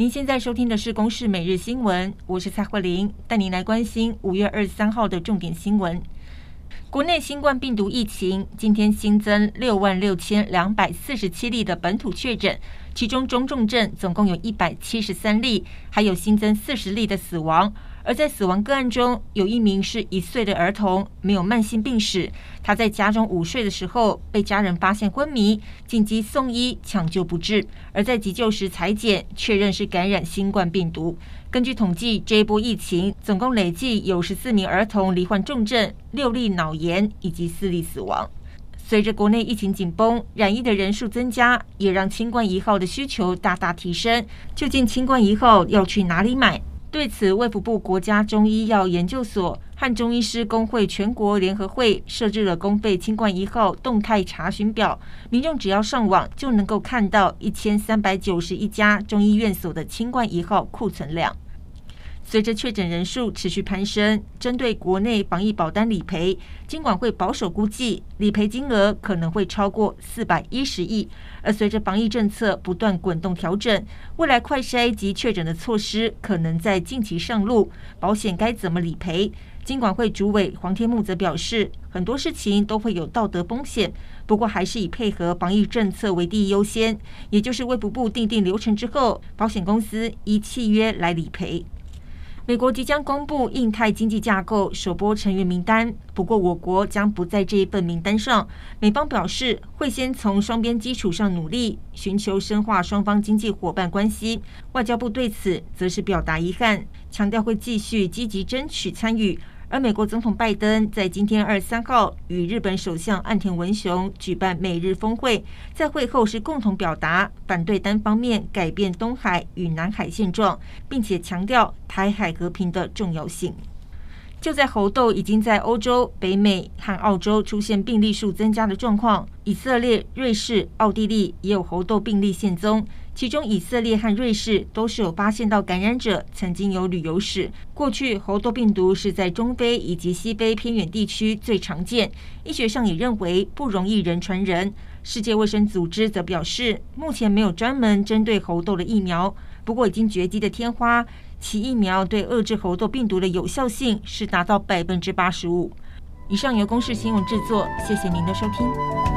您现在收听的是《公视每日新闻》，我是蔡慧玲，带您来关心五月二十三号的重点新闻。国内新冠病毒疫情今天新增六万六千两百四十七例的本土确诊，其中中重症总共有一百七十三例，还有新增四十例的死亡。而在死亡个案中，有一名是一岁的儿童，没有慢性病史。他在家中午睡的时候，被家人发现昏迷，紧急送医抢救不治。而在急救时采检，确认是感染新冠病毒。根据统计，这一波疫情总共累计有十四名儿童罹患重症，六例脑炎以及四例死亡。随着国内疫情紧绷，染疫的人数增加，也让清冠一号的需求大大提升。究竟清冠一号要去哪里买？对此，卫福部国家中医药研究所和中医师工会全国联合会设置了公费清冠一号动态查询表，民众只要上网就能够看到一千三百九十一家中医院所的清冠一号库存量。随着确诊人数持续攀升，针对国内防疫保单理赔，金管会保守估计理赔金额可能会超过四百一十亿。而随着防疫政策不断滚动调整，未来快筛及确诊的措施可能在近期上路，保险该怎么理赔？金管会主委黄天牧则表示，很多事情都会有道德风险，不过还是以配合防疫政策为第一优先，也就是卫福部订定流程之后，保险公司依契约来理赔。美国即将公布印太经济架构首波成员名单，不过我国将不在这一份名单上。美方表示会先从双边基础上努力，寻求深化双方经济伙伴关系。外交部对此则是表达遗憾，强调会继续积极争取参与。而美国总统拜登在今天二十三号与日本首相岸田文雄举办美日峰会，在会后是共同表达反对单方面改变东海与南海现状，并且强调台海和平的重要性。就在猴痘已经在欧洲、北美和澳洲出现病例数增加的状况，以色列、瑞士、奥地利也有猴痘病例现踪。其中，以色列和瑞士都是有发现到感染者曾经有旅游史。过去，猴痘病毒是在中非以及西非偏远地区最常见，医学上也认为不容易人传人。世界卫生组织则表示，目前没有专门针对猴痘的疫苗。不过，已经绝迹的天花，其疫苗对遏制猴痘病毒的有效性是达到百分之八十五。以上由公视新闻制作，谢谢您的收听。